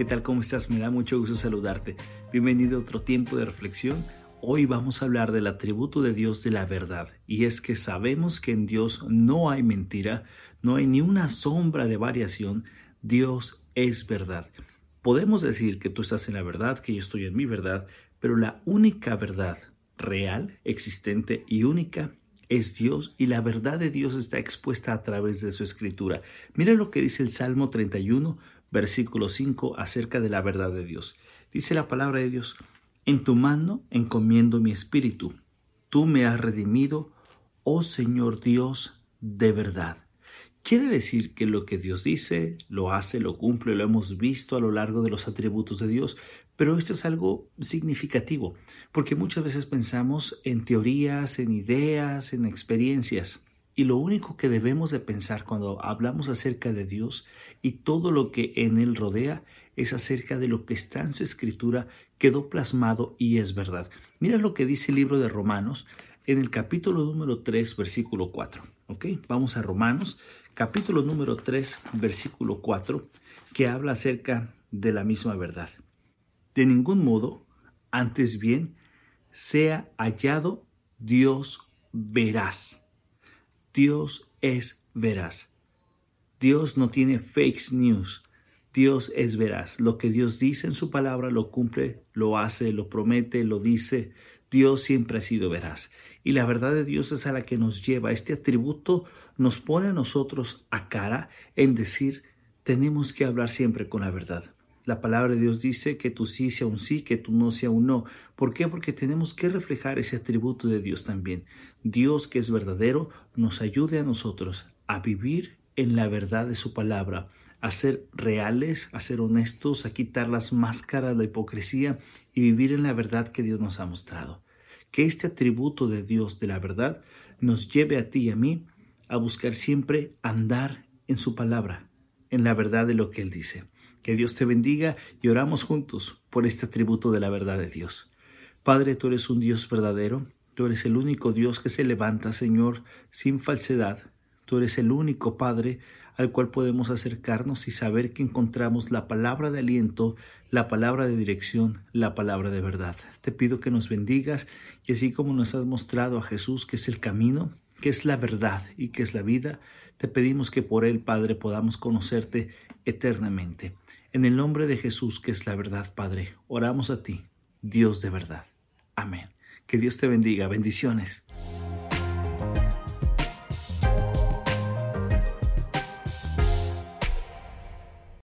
¿Qué tal? ¿Cómo estás? Me da mucho gusto saludarte. Bienvenido a otro tiempo de reflexión. Hoy vamos a hablar del atributo de Dios de la verdad. Y es que sabemos que en Dios no hay mentira, no hay ni una sombra de variación. Dios es verdad. Podemos decir que tú estás en la verdad, que yo estoy en mi verdad, pero la única verdad real, existente y única es Dios y la verdad de Dios está expuesta a través de su escritura. Mira lo que dice el Salmo 31, versículo 5 acerca de la verdad de Dios. Dice la palabra de Dios, en tu mano encomiendo mi espíritu. Tú me has redimido, oh Señor Dios, de verdad. Quiere decir que lo que Dios dice, lo hace, lo cumple, lo hemos visto a lo largo de los atributos de Dios, pero esto es algo significativo, porque muchas veces pensamos en teorías, en ideas, en experiencias, y lo único que debemos de pensar cuando hablamos acerca de Dios y todo lo que en Él rodea es acerca de lo que está en su escritura, quedó plasmado y es verdad. Mira lo que dice el libro de Romanos en el capítulo número 3, versículo 4. ¿Ok? Vamos a Romanos, capítulo número 3, versículo 4, que habla acerca de la misma verdad. De ningún modo, antes bien, sea hallado Dios veraz. Dios es veraz. Dios no tiene fake news. Dios es veraz. Lo que Dios dice en su palabra lo cumple, lo hace, lo promete, lo dice. Dios siempre ha sido veraz. Y la verdad de Dios es a la que nos lleva. Este atributo nos pone a nosotros a cara en decir, tenemos que hablar siempre con la verdad. La palabra de Dios dice que tu sí sea un sí, que tu no sea un no. ¿Por qué? Porque tenemos que reflejar ese atributo de Dios también. Dios que es verdadero nos ayude a nosotros a vivir en la verdad de su palabra, a ser reales, a ser honestos, a quitar las máscaras de la hipocresía y vivir en la verdad que Dios nos ha mostrado. Que este atributo de Dios de la verdad nos lleve a ti y a mí a buscar siempre andar en su palabra, en la verdad de lo que Él dice. Que Dios te bendiga y oramos juntos por este atributo de la verdad de Dios. Padre, tú eres un Dios verdadero, tú eres el único Dios que se levanta, Señor, sin falsedad. Tú eres el único Padre al cual podemos acercarnos y saber que encontramos la palabra de aliento, la palabra de dirección, la palabra de verdad. Te pido que nos bendigas y así como nos has mostrado a Jesús, que es el camino, que es la verdad y que es la vida, te pedimos que por Él, Padre, podamos conocerte eternamente. En el nombre de Jesús, que es la verdad, Padre, oramos a ti, Dios de verdad. Amén. Que Dios te bendiga. Bendiciones.